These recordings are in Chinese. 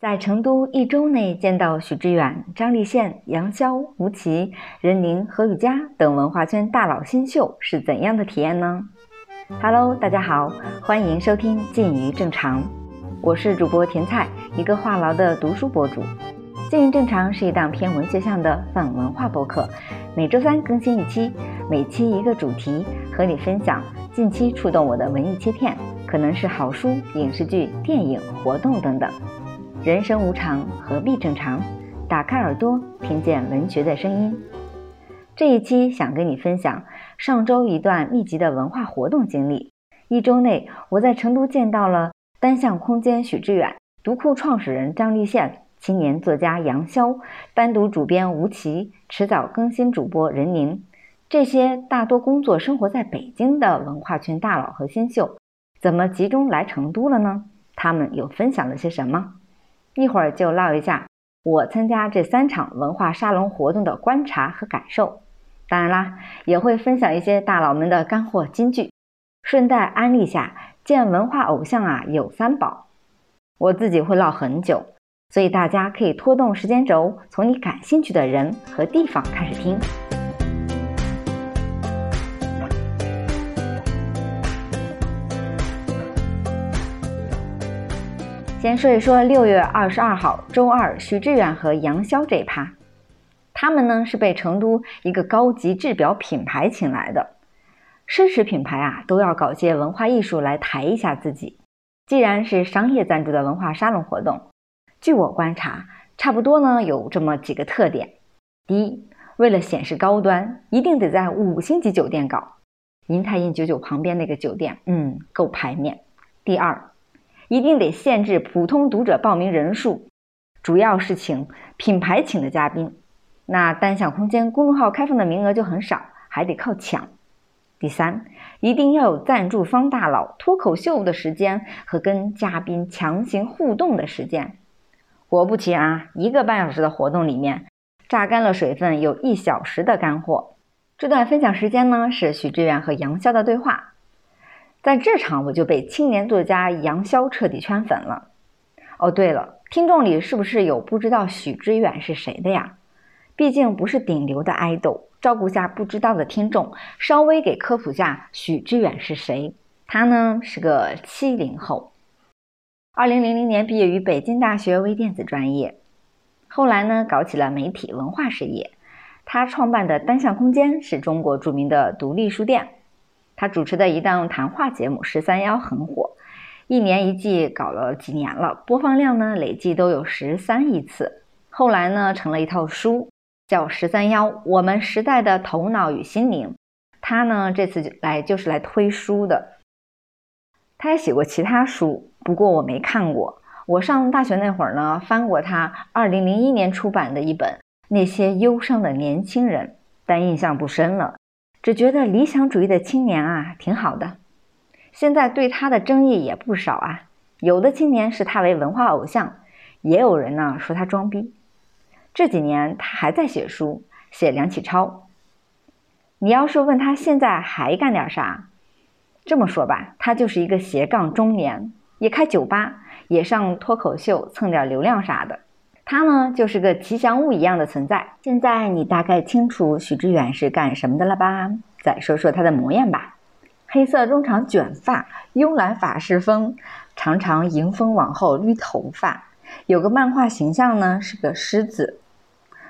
在成都一周内见到许知远、张立宪、杨潇、吴奇、任宁、何雨佳等文化圈大佬新秀是怎样的体验呢？Hello，大家好，欢迎收听《近于正常》，我是主播甜菜，一个话痨的读书博主。《近于正常》是一档偏文学向的泛文化博客，每周三更新一期，每期一个主题，和你分享近期触动我的文艺切片，可能是好书、影视剧、电影、活动等等。人生无常，何必正常？打开耳朵，听见文学的声音。这一期想跟你分享上周一段密集的文化活动经历。一周内，我在成都见到了单向空间许志远、读库创始人张立宪、青年作家杨潇、单独主编吴奇、迟早更新主播任宁，这些大多工作生活在北京的文化圈大佬和新秀，怎么集中来成都了呢？他们又分享了些什么？一会儿就唠一下我参加这三场文化沙龙活动的观察和感受，当然啦，也会分享一些大佬们的干货金句，顺带安利下见文化偶像啊有三宝。我自己会唠很久，所以大家可以拖动时间轴，从你感兴趣的人和地方开始听。先说一说六月二十二号周二，徐志远和杨潇这一趴。他们呢是被成都一个高级制表品牌请来的。奢侈品牌啊都要搞些文化艺术来抬一下自己。既然是商业赞助的文化沙龙活动，据我观察，差不多呢有这么几个特点：第一，为了显示高端，一定得在五星级酒店搞，银泰印九九旁边那个酒店，嗯，够排面。第二。一定得限制普通读者报名人数，主要是请品牌请的嘉宾，那单向空间公众号开放的名额就很少，还得靠抢。第三，一定要有赞助方大佬脱口秀的时间和跟嘉宾强行互动的时间。果不其然，一个半小时的活动里面，榨干了水分有一小时的干货。这段分享时间呢，是许志远和杨潇的对话。在这场我就被青年作家杨潇彻底圈粉了。哦，对了，听众里是不是有不知道许知远是谁的呀？毕竟不是顶流的爱豆，照顾下不知道的听众，稍微给科普下许知远是谁。他呢是个七零后，二零零零年毕业于北京大学微电子专业，后来呢搞起了媒体文化事业。他创办的单向空间是中国著名的独立书店。他主持的一档谈话节目《十三幺》很火，一年一季搞了几年了，播放量呢累计都有十三亿次。后来呢成了一套书，叫《十三幺：我们时代的头脑与心灵》。他呢这次就来就是来推书的。他也写过其他书，不过我没看过。我上大学那会儿呢翻过他二零零一年出版的一本《那些忧伤的年轻人》，但印象不深了。只觉得理想主义的青年啊挺好的，现在对他的争议也不少啊。有的青年视他为文化偶像，也有人呢说他装逼。这几年他还在写书，写梁启超。你要是问他现在还干点啥，这么说吧，他就是一个斜杠中年，也开酒吧，也上脱口秀蹭点流量啥的。他呢，就是个吉祥物一样的存在。现在你大概清楚许知远是干什么的了吧？再说说他的模样吧。黑色中长卷发，慵懒法式风，常常迎风往后捋头发。有个漫画形象呢，是个狮子。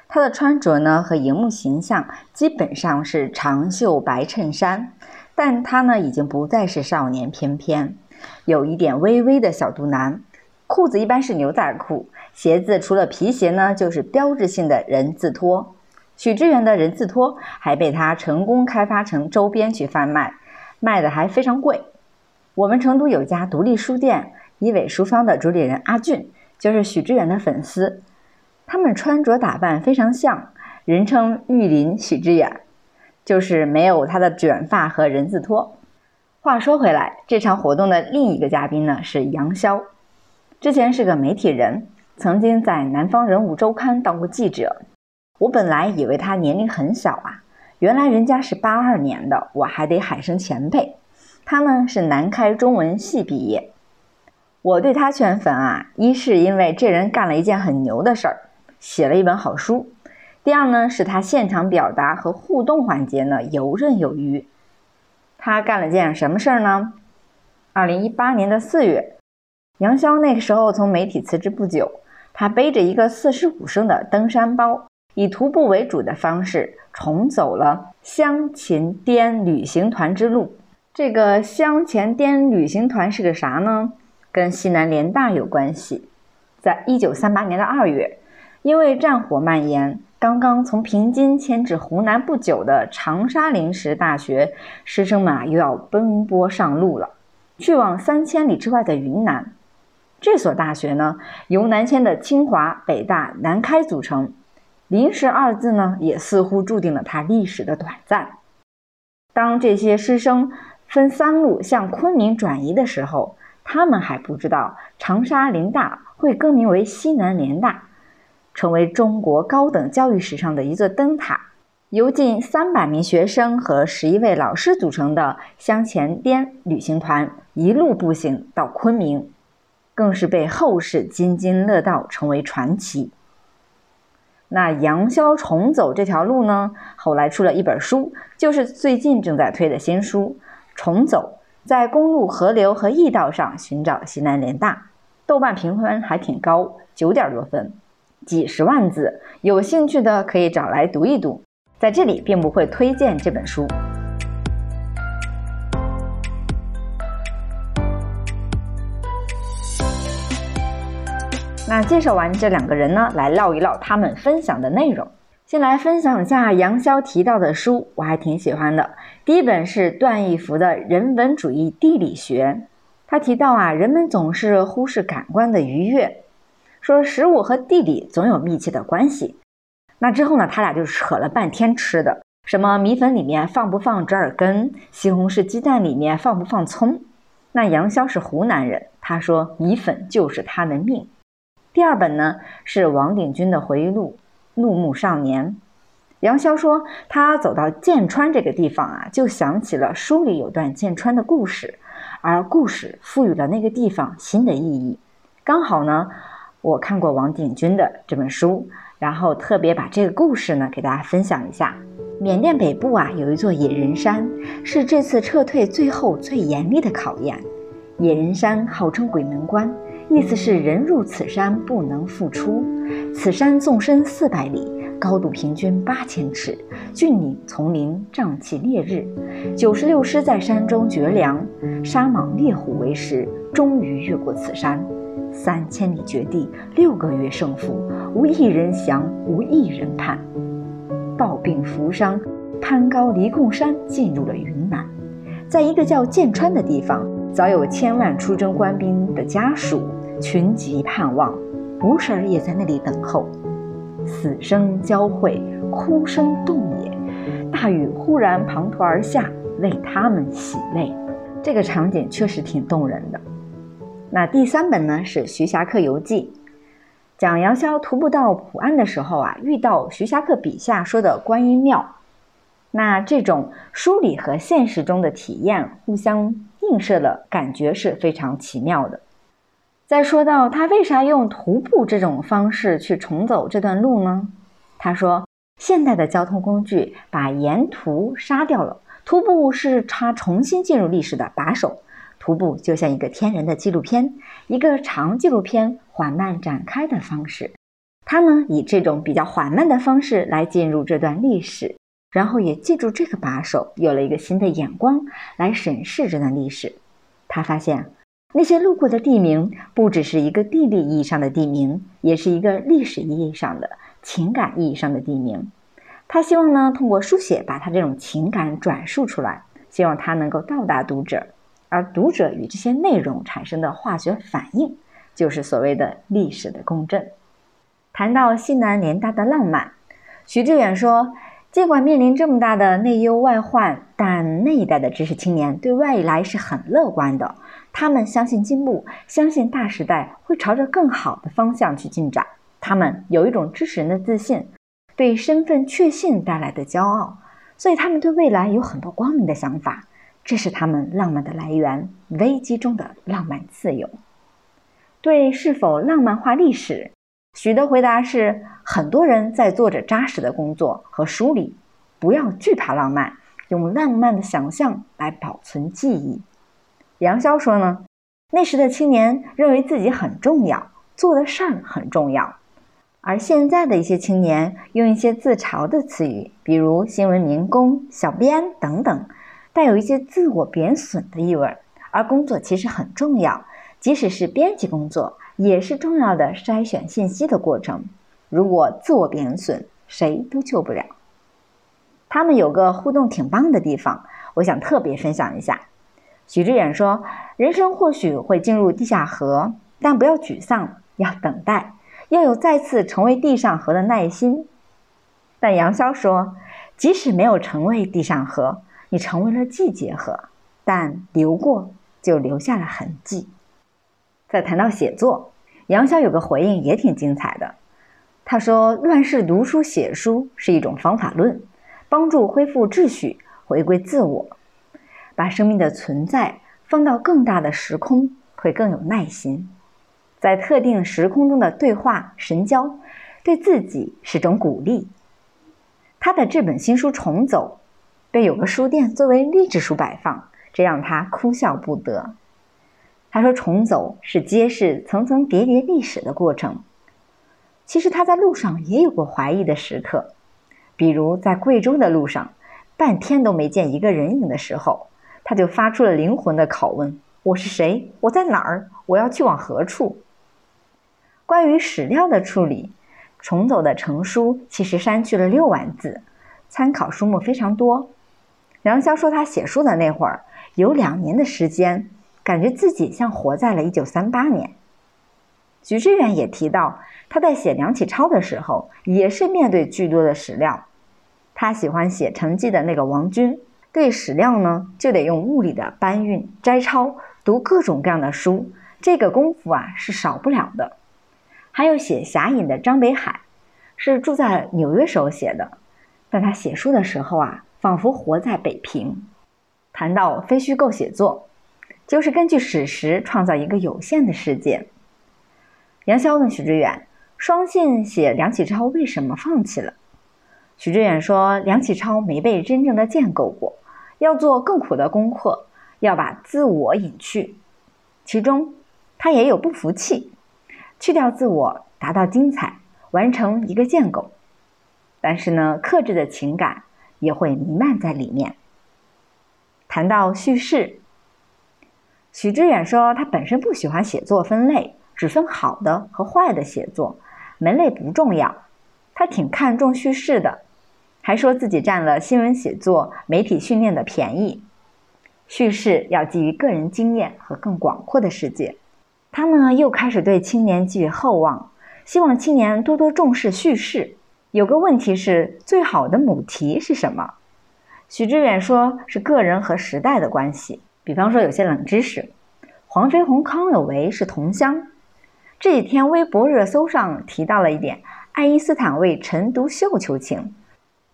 他的穿着呢，和荧幕形象基本上是长袖白衬衫，但他呢，已经不再是少年翩翩，有一点微微的小肚腩。裤子一般是牛仔裤。鞋子除了皮鞋呢，就是标志性的人字拖。许知远的人字拖还被他成功开发成周边去贩卖，卖的还非常贵。我们成都有家独立书店一苇书坊的主理人阿俊，就是许知远的粉丝。他们穿着打扮非常像，人称玉林许知远，就是没有他的卷发和人字拖。话说回来，这场活动的另一个嘉宾呢是杨潇，之前是个媒体人。曾经在《南方人物周刊》当过记者，我本来以为他年龄很小啊，原来人家是八二年的，我还得喊声前辈。他呢是南开中文系毕业。我对他圈粉啊，一是因为这人干了一件很牛的事儿，写了一本好书；第二呢，是他现场表达和互动环节呢游刃有余。他干了件什么事儿呢？二零一八年的四月，杨潇那个时候从媒体辞职不久，他背着一个四十五升的登山包，以徒步为主的方式重走了湘黔滇旅行团之路。这个湘黔滇旅行团是个啥呢？跟西南联大有关系。在一九三八年的二月，因为战火蔓延。刚刚从平津迁至湖南不久的长沙临时大学师生们啊，又要奔波上路了，去往三千里之外的云南。这所大学呢，由南迁的清华、北大、南开组成。临时二字呢，也似乎注定了它历史的短暂。当这些师生分三路向昆明转移的时候，他们还不知道长沙林大会更名为西南联大。成为中国高等教育史上的一座灯塔，由近三百名学生和十一位老师组成的湘黔滇旅行团一路步行到昆明，更是被后世津津乐道，成为传奇。那杨潇重走这条路呢？后来出了一本书，就是最近正在推的新书《重走在公路、河流和驿道上寻找西南联大》，豆瓣评分还挺高，九点多分。几十万字，有兴趣的可以找来读一读。在这里并不会推荐这本书。那介绍完这两个人呢，来唠一唠他们分享的内容。先来分享一下杨潇提到的书，我还挺喜欢的。第一本是段义孚的《人文主义地理学》，他提到啊，人们总是忽视感官的愉悦。说食物和地理总有密切的关系。那之后呢，他俩就扯了半天吃的，什么米粉里面放不放折耳根，西红柿鸡蛋里面放不放葱。那杨潇是湖南人，他说米粉就是他的命。第二本呢是王鼎钧的回忆录《怒目少年》。杨潇说他走到剑川这个地方啊，就想起了书里有段剑川的故事，而故事赋予了那个地方新的意义。刚好呢。我看过王鼎钧的这本书，然后特别把这个故事呢给大家分享一下。缅甸北部啊有一座野人山，是这次撤退最后最严厉的考验。野人山号称鬼门关，意思是人入此山不能复出。此山纵深四百里，高度平均八千尺，峻岭丛林，瘴气烈日。九十六师在山中绝粮，杀莽猎虎为食，终于越过此山。三千里绝地，六个月胜负，无一人降，无一人叛。抱病扶伤，攀高离贡山，进入了云南。在一个叫剑川的地方，早有千万出征官兵的家属群集盼望，吴婶儿也在那里等候。死生交汇，哭声动也。大雨忽然滂沱而下，为他们洗泪。这个场景确实挺动人的。那第三本呢是《徐霞客游记》，讲杨逍徒步到普安的时候啊，遇到徐霞客笔下说的观音庙。那这种书里和现实中的体验互相映射的感觉是非常奇妙的。再说到他为啥用徒步这种方式去重走这段路呢？他说，现代的交通工具把沿途杀掉了，徒步是他重新进入历史的把手。徒步就像一个天然的纪录片，一个长纪录片缓慢展开的方式。他呢，以这种比较缓慢的方式来进入这段历史，然后也借助这个把手，有了一个新的眼光来审视这段历史。他发现那些路过的地名，不只是一个地理意义上的地名，也是一个历史意义上的、情感意义上的地名。他希望呢，通过书写把他这种情感转述出来，希望他能够到达读者。而读者与这些内容产生的化学反应，就是所谓的历史的共振。谈到西南联大的浪漫，徐志远说：“尽管面临这么大的内忧外患，但那一代的知识青年对未来是很乐观的。他们相信进步，相信大时代会朝着更好的方向去进展。他们有一种知识人的自信，对身份确信带来的骄傲，所以他们对未来有很多光明的想法。”这是他们浪漫的来源，危机中的浪漫自由。对是否浪漫化历史，许的回答是：很多人在做着扎实的工作和梳理，不要惧怕浪漫，用浪漫的想象来保存记忆。杨潇说呢，那时的青年认为自己很重要，做的事儿很重要，而现在的一些青年用一些自嘲的词语，比如新闻民工、小编等等。带有一些自我贬损的意味，而工作其实很重要，即使是编辑工作，也是重要的筛选信息的过程。如果自我贬损，谁都救不了。他们有个互动挺棒的地方，我想特别分享一下。许知远说：“人生或许会进入地下河，但不要沮丧，要等待，要有再次成为地上河的耐心。”但杨潇说：“即使没有成为地上河。”你成为了季节河，但流过就留下了痕迹。在谈到写作，杨潇有个回应也挺精彩的。他说：“乱世读书写书是一种方法论，帮助恢复秩序，回归自我，把生命的存在放到更大的时空，会更有耐心。在特定时空中的对话神交，对自己是种鼓励。”他的这本新书《重走》。被有个书店作为励志书摆放，这让他哭笑不得。他说：“重走是揭示层层叠叠历史的过程。其实他在路上也有过怀疑的时刻，比如在贵州的路上，半天都没见一个人影的时候，他就发出了灵魂的拷问：我是谁？我在哪儿？我要去往何处？”关于史料的处理，重走的成书其实删去了六万字，参考书目非常多。梁潇说，他写书的那会儿有两年的时间，感觉自己像活在了一九三八年。徐志远也提到，他在写梁启超的时候，也是面对巨多的史料。他喜欢写成绩的那个王军，对史料呢，就得用物理的搬运、摘抄、读各种各样的书，这个功夫啊是少不了的。还有写侠隐的张北海，是住在纽约时候写的，但他写书的时候啊。仿佛活在北平。谈到非虚构写作，就是根据史实创造一个有限的世界。杨潇问许知远：“双信写梁启超为什么放弃了？”许知远说：“梁启超没被真正的建构过，要做更苦的功课，要把自我隐去。其中，他也有不服气，去掉自我，达到精彩，完成一个建构。但是呢，克制的情感。”也会弥漫在里面。谈到叙事，许知远说他本身不喜欢写作分类，只分好的和坏的写作，门类不重要。他挺看重叙事的，还说自己占了新闻写作、媒体训练的便宜。叙事要基于个人经验和更广阔的世界。他呢又开始对青年寄予厚望，希望青年多多重视叙事。有个问题是最好的母题是什么？许知远说是个人和时代的关系。比方说有些冷知识，黄飞鸿、康有为是同乡。这几天微博热搜上提到了一点，爱因斯坦为陈独秀求情，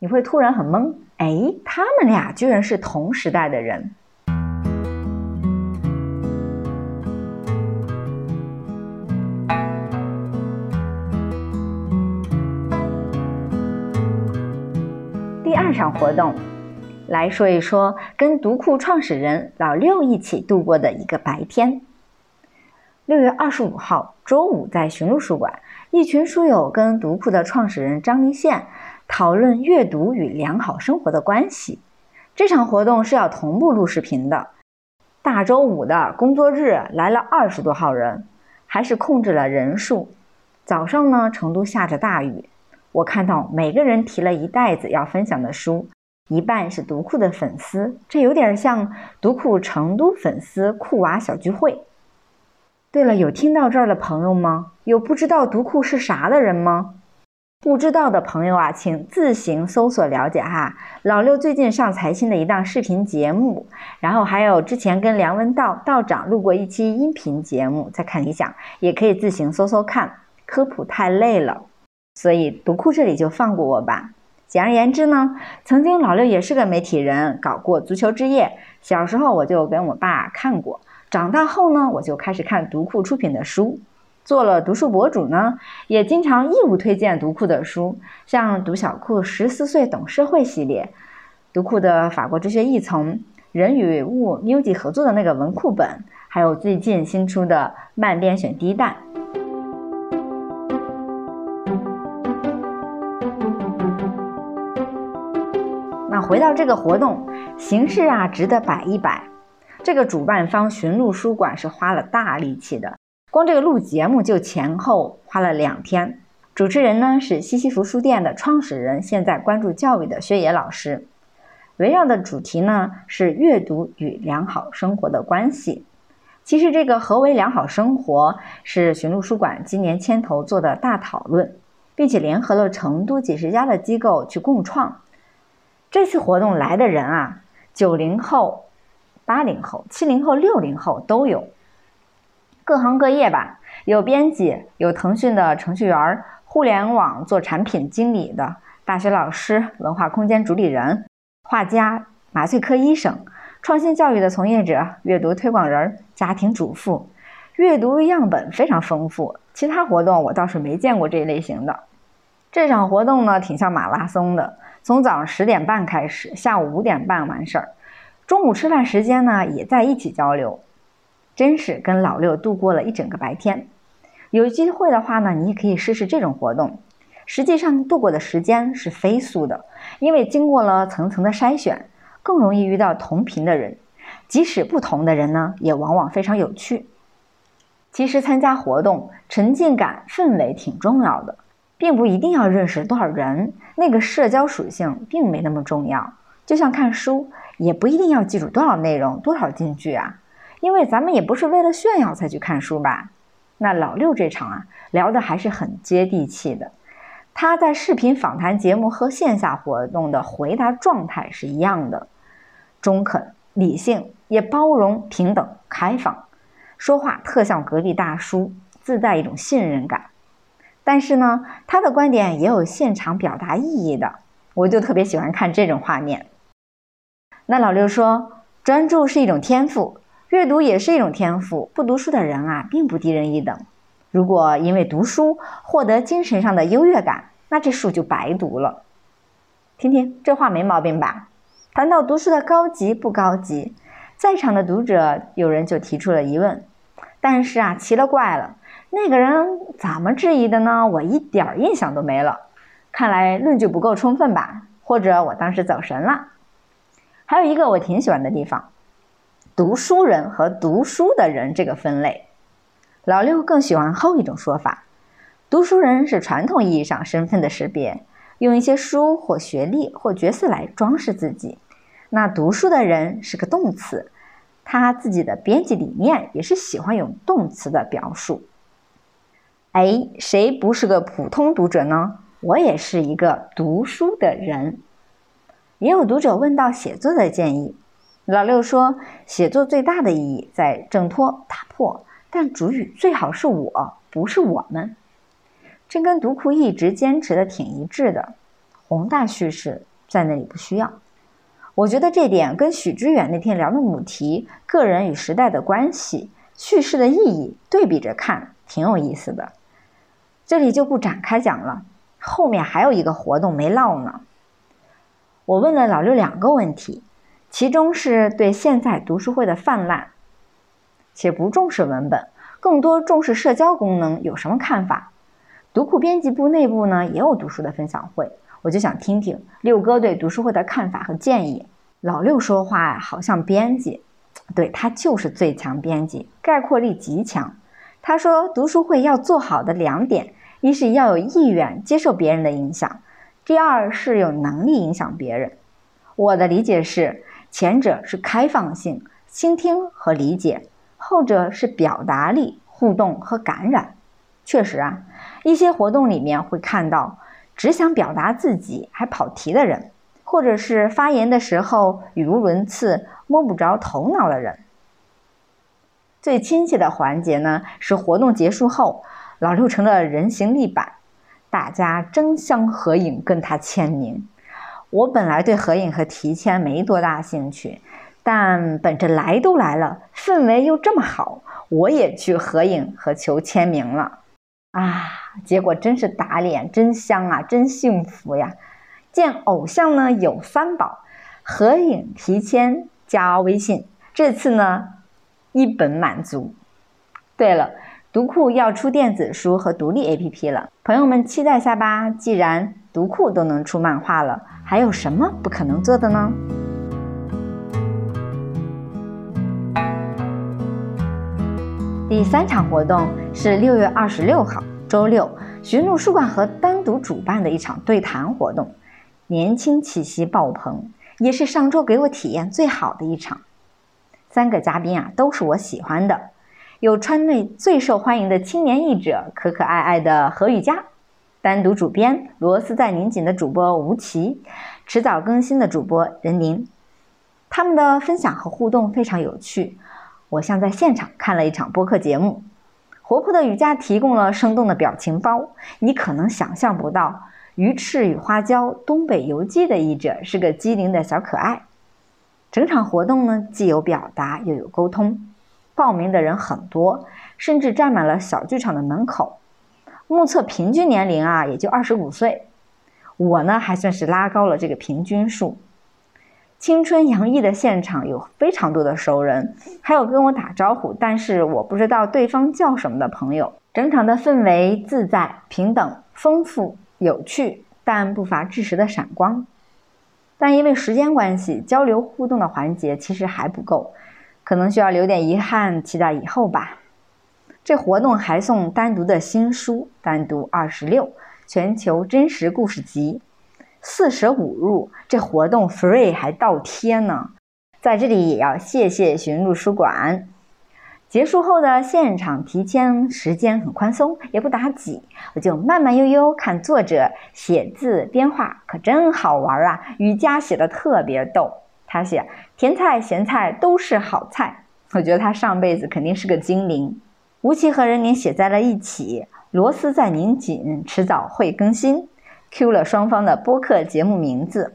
你会突然很懵，哎，他们俩居然是同时代的人。第二场活动来说一说跟读库创始人老六一起度过的一个白天。六月二十五号周五，在寻路书馆，一群书友跟读库的创始人张立宪讨论阅读与良好生活的关系。这场活动是要同步录视频的。大周五的工作日来了二十多号人，还是控制了人数。早上呢，成都下着大雨。我看到每个人提了一袋子要分享的书，一半是读库的粉丝，这有点像读库成都粉丝库娃小聚会。对了，有听到这儿的朋友吗？有不知道读库是啥的人吗？不知道的朋友啊，请自行搜索了解哈。老六最近上财新的一档视频节目，然后还有之前跟梁文道道长录过一期音频节目，在看理想也可以自行搜搜看。科普太累了。所以读库这里就放过我吧。简而言之呢，曾经老六也是个媒体人，搞过足球之夜。小时候我就跟我爸看过，长大后呢，我就开始看读库出品的书。做了读书博主呢，也经常义务推荐读库的书，像读小库十四岁懂社会系列，读库的法国哲学译丛，人与物 MUJI 合作的那个文库本，还有最近新出的慢编选第一弹。回到这个活动形式啊，值得摆一摆。这个主办方寻路书馆是花了大力气的。光这个录节目就前后花了两天，主持人呢是西西弗书店的创始人，现在关注教育的薛野老师。围绕的主题呢是阅读与良好生活的关系。其实这个何为良好生活是寻路书馆今年牵头做的大讨论，并且联合了成都几十家的机构去共创。这次活动来的人啊，九零后、八零后、七零后、六零后都有。各行各业吧，有编辑，有腾讯的程序员，互联网做产品经理的，大学老师，文化空间主理人，画家，麻醉科医生，创新教育的从业者，阅读推广人，家庭主妇，阅读样本非常丰富。其他活动我倒是没见过这一类型的。这场活动呢，挺像马拉松的，从早上十点半开始，下午五点半完事儿，中午吃饭时间呢，也在一起交流。真是跟老六度过了一整个白天。有机会的话呢，你也可以试试这种活动。实际上度过的时间是飞速的，因为经过了层层的筛选，更容易遇到同频的人。即使不同的人呢，也往往非常有趣。其实参加活动，沉浸感、氛围挺重要的，并不一定要认识多少人，那个社交属性并没那么重要。就像看书，也不一定要记住多少内容、多少金句啊。因为咱们也不是为了炫耀才去看书吧？那老六这场啊，聊的还是很接地气的。他在视频访谈节目和线下活动的回答状态是一样的，中肯、理性，也包容、平等、开放，说话特像隔壁大叔，自带一种信任感。但是呢，他的观点也有现场表达意义的，我就特别喜欢看这种画面。那老六说，专注是一种天赋。阅读也是一种天赋，不读书的人啊，并不低人一等。如果因为读书获得精神上的优越感，那这书就白读了。听听这话没毛病吧？谈到读书的高级不高级，在场的读者有人就提出了疑问。但是啊，奇了怪了，那个人怎么质疑的呢？我一点印象都没了。看来论据不够充分吧？或者我当时走神了？还有一个我挺喜欢的地方。读书人和读书的人这个分类，老六更喜欢后一种说法。读书人是传统意义上身份的识别，用一些书或学历或角色来装饰自己。那读书的人是个动词，他自己的编辑理念也是喜欢用动词的表述。哎，谁不是个普通读者呢？我也是一个读书的人。也有读者问到写作的建议。老六说：“写作最大的意义在挣脱、打破，但主语最好是我，不是我们。”这跟读库一直坚持的挺一致的。宏大叙事在那里不需要。我觉得这点跟许知远那天聊的母题“个人与时代的关系”、叙事的意义对比着看，挺有意思的。这里就不展开讲了。后面还有一个活动没唠呢。我问了老六两个问题。其中是对现在读书会的泛滥，且不重视文本，更多重视社交功能，有什么看法？读库编辑部内部呢也有读书的分享会，我就想听听六哥对读书会的看法和建议。老六说话好像编辑，对他就是最强编辑，概括力极强。他说读书会要做好的两点，一是要有意愿接受别人的影响，第二是有能力影响别人。我的理解是。前者是开放性、倾听和理解，后者是表达力、互动和感染。确实啊，一些活动里面会看到只想表达自己还跑题的人，或者是发言的时候语无伦次、摸不着头脑的人。最亲切的环节呢，是活动结束后，老六成了人形立板，大家争相合影跟他签名。我本来对合影和提签没多大兴趣，但本着来都来了，氛围又这么好，我也去合影和求签名了。啊，结果真是打脸，真香啊，真幸福呀！见偶像呢有三宝：合影、提签、加微信。这次呢，一本满足。对了，读库要出电子书和独立 APP 了，朋友们期待下吧。既然读库都能出漫画了，还有什么不可能做的呢？第三场活动是六月二十六号周六，寻路书馆和单独主办的一场对谈活动，年轻气息爆棚，也是上周给我体验最好的一场。三个嘉宾啊，都是我喜欢的，有川内最受欢迎的青年译者可可爱爱的何雨佳，单独主编螺丝在拧紧的主播吴奇，迟早更新的主播任宁，他们的分享和互动非常有趣。我像在现场看了一场播客节目，活泼的雨佳提供了生动的表情包，你可能想象不到，鱼翅与花椒东北游记的译者是个机灵的小可爱。整场活动呢，既有表达又有沟通，报名的人很多，甚至占满了小剧场的门口。目测平均年龄啊，也就二十五岁，我呢还算是拉高了这个平均数。青春洋溢的现场有非常多的熟人，还有跟我打招呼，但是我不知道对方叫什么的朋友。整场的氛围自在、平等、丰富、有趣，但不乏适时的闪光。但因为时间关系，交流互动的环节其实还不够，可能需要留点遗憾，期待以后吧。这活动还送单独的新书，单独二十六全球真实故事集。四舍五入，这活动 free 还倒贴呢。在这里也要谢谢寻路书馆。结束后的现场提签时间很宽松，也不打挤，我就慢慢悠悠看作者写字编画，可真好玩啊！瑜伽写的特别逗，他写甜菜咸菜都是好菜，我觉得他上辈子肯定是个精灵。吴奇和任宁写在了一起，螺丝在拧紧，迟早会更新。Q 了双方的播客节目名字，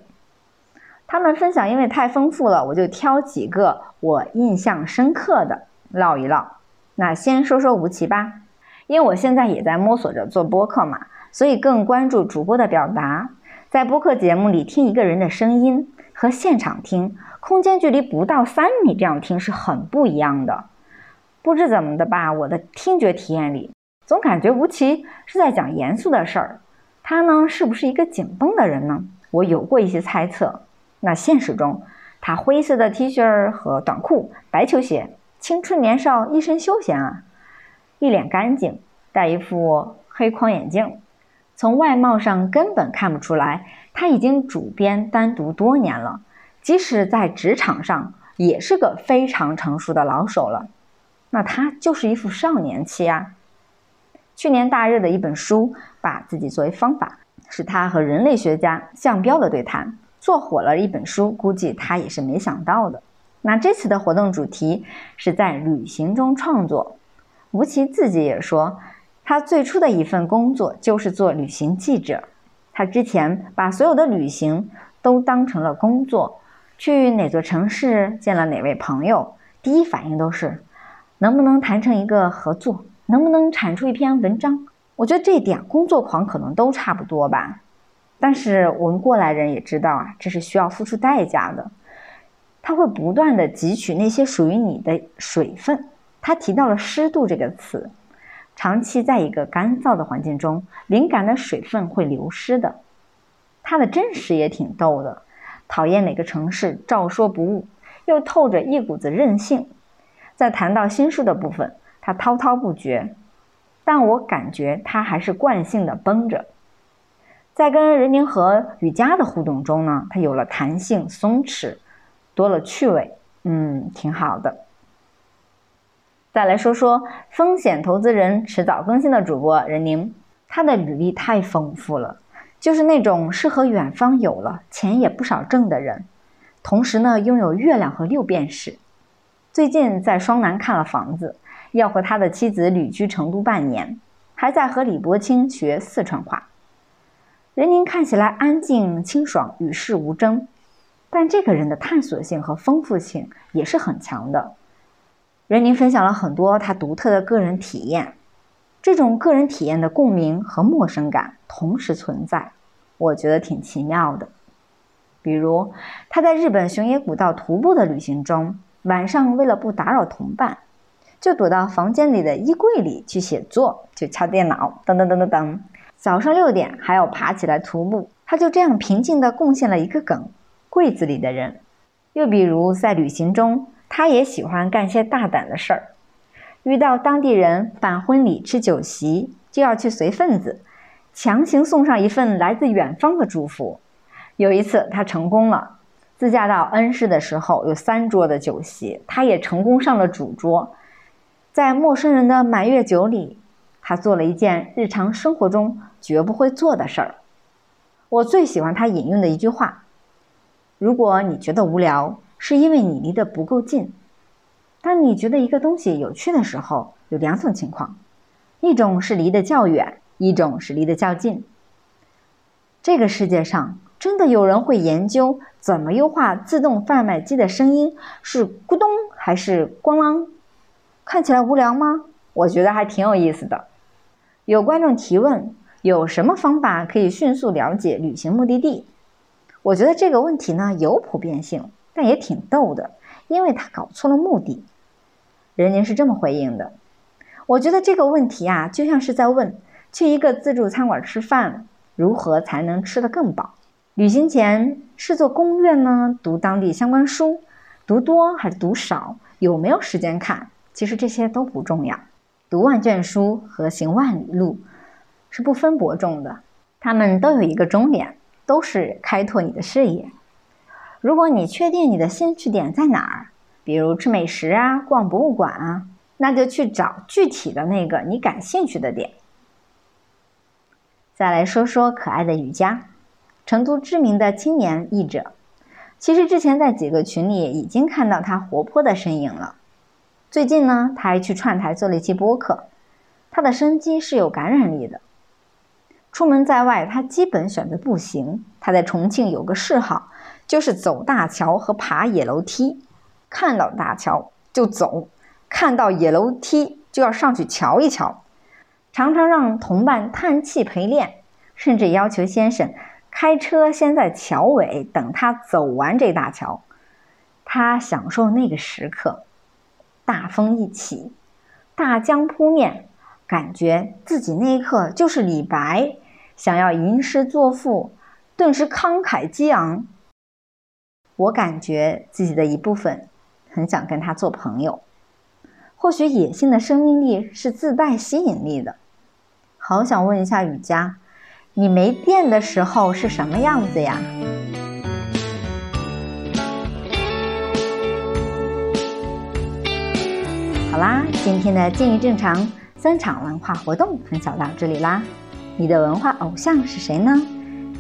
他们分享因为太丰富了，我就挑几个我印象深刻的唠一唠。那先说说吴奇吧，因为我现在也在摸索着做播客嘛，所以更关注主播的表达。在播客节目里听一个人的声音和现场听，空间距离不到三米这样听是很不一样的。不知怎么的吧，我的听觉体验里总感觉吴奇是在讲严肃的事儿。他呢，是不是一个紧绷的人呢？我有过一些猜测。那现实中，他灰色的 T 恤和短裤，白球鞋，青春年少，一身休闲啊，一脸干净，戴一副黑框眼镜，从外貌上根本看不出来他已经主编单独多年了，即使在职场上也是个非常成熟的老手了。那他就是一副少年气啊。去年大热的一本书，把自己作为方法，是他和人类学家向彪的对谈，做火了一本书，估计他也是没想到的。那这次的活动主题是在旅行中创作，吴奇自己也说，他最初的一份工作就是做旅行记者，他之前把所有的旅行都当成了工作，去哪座城市见了哪位朋友，第一反应都是能不能谈成一个合作。能不能产出一篇文章？我觉得这一点工作狂可能都差不多吧。但是我们过来人也知道啊，这是需要付出代价的。他会不断的汲取那些属于你的水分。他提到了湿度这个词，长期在一个干燥的环境中，灵感的水分会流失的。他的真实也挺逗的，讨厌哪个城市照说不误，又透着一股子任性。在谈到心术的部分。他滔滔不绝，但我感觉他还是惯性的绷着。在跟任宁和雨佳的互动中呢，他有了弹性、松弛，多了趣味，嗯，挺好的。再来说说风险投资人迟早更新的主播任宁，他的履历太丰富了，就是那种适合远方有了钱也不少挣的人，同时呢拥有月亮和六便士。最近在双南看了房子。要和他的妻子旅居成都半年，还在和李伯清学四川话。任宁看起来安静清爽，与世无争。但这个人的探索性和丰富性也是很强的。任宁分享了很多他独特的个人体验，这种个人体验的共鸣和陌生感同时存在，我觉得挺奇妙的。比如他在日本熊野古道徒步的旅行中，晚上为了不打扰同伴，就躲到房间里的衣柜里去写作，去敲电脑，等等等等等。早上六点还要爬起来徒步，他就这样平静地贡献了一个梗：柜子里的人。又比如在旅行中，他也喜欢干些大胆的事儿，遇到当地人办婚礼吃酒席，就要去随份子，强行送上一份来自远方的祝福。有一次他成功了，自驾到恩施的时候有三桌的酒席，他也成功上了主桌。在陌生人的满月酒里，他做了一件日常生活中绝不会做的事儿。我最喜欢他引用的一句话：“如果你觉得无聊，是因为你离得不够近。当你觉得一个东西有趣的时候，有两种情况，一种是离得较远，一种是离得较近。这个世界上。”真的有人会研究怎么优化自动贩卖机的声音是咕咚还是咣啷？看起来无聊吗？我觉得还挺有意思的。有观众提问：有什么方法可以迅速了解旅行目的地？我觉得这个问题呢有普遍性，但也挺逗的，因为他搞错了目的。人家是这么回应的：我觉得这个问题啊，就像是在问去一个自助餐馆吃饭，如何才能吃得更饱？旅行前是做攻略呢，读当地相关书，读多还是读少？有没有时间看？其实这些都不重要。读万卷书和行万里路是不分伯仲的，他们都有一个终点，都是开拓你的视野。如果你确定你的兴趣点在哪儿，比如吃美食啊、逛博物馆啊，那就去找具体的那个你感兴趣的点。再来说说可爱的瑜伽。成都知名的青年译者，其实之前在几个群里已经看到他活泼的身影了。最近呢，他还去串台做了一期播客。他的生机是有感染力的。出门在外，他基本选择步行。他在重庆有个嗜好，就是走大桥和爬野楼梯。看到大桥就走，看到野楼梯就要上去瞧一瞧。常常让同伴叹气陪练，甚至要求先生。开车先在桥尾等他走完这大桥，他享受那个时刻。大风一起，大江扑面，感觉自己那一刻就是李白，想要吟诗作赋，顿时慷慨激昂。我感觉自己的一部分很想跟他做朋友。或许野性的生命力是自带吸引力的。好想问一下雨佳。你没电的时候是什么样子呀？好啦，今天的建议正常三场文化活动分享到这里啦。你的文化偶像是谁呢？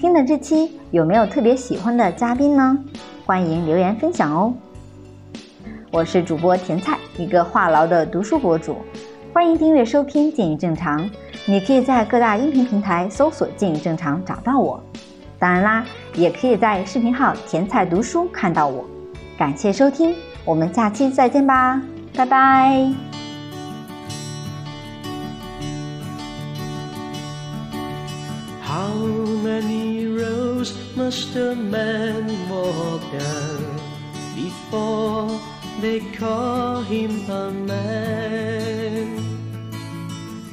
听了这期有没有特别喜欢的嘉宾呢？欢迎留言分享哦。我是主播甜菜，一个话痨的读书博主，欢迎订阅收听建议正常。你可以在各大音频平台搜索“建议正常”找到我，当然啦，也可以在视频号“甜菜读书”看到我。感谢收听，我们下期再见吧，拜拜。roads must a man walk down before they call him a man?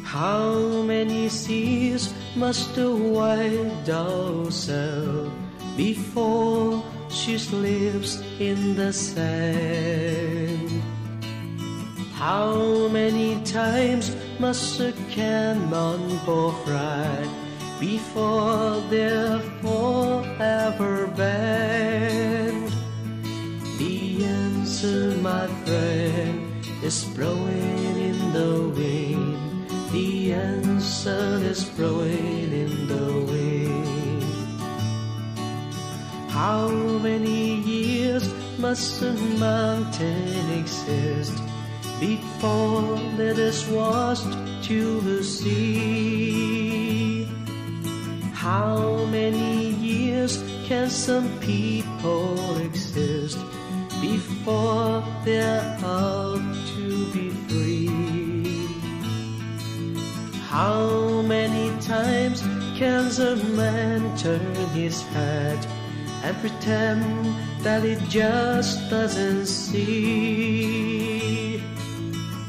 How many seas must a white dove sail before she sleeps in the sand? How many times must a cannon ball fry? Before they're forever banned? The answer, my friend, is blowing in the wind the answer is blowing in the wind. How many years must a mountain exist before it is washed to the sea? How many years? can some people exist before they're out to be free? How many times can a man turn his head and pretend that it just doesn't see?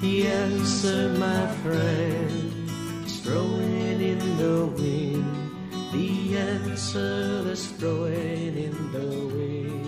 The answer, my friend, is throwing in the wind the answer is thrown in the wind.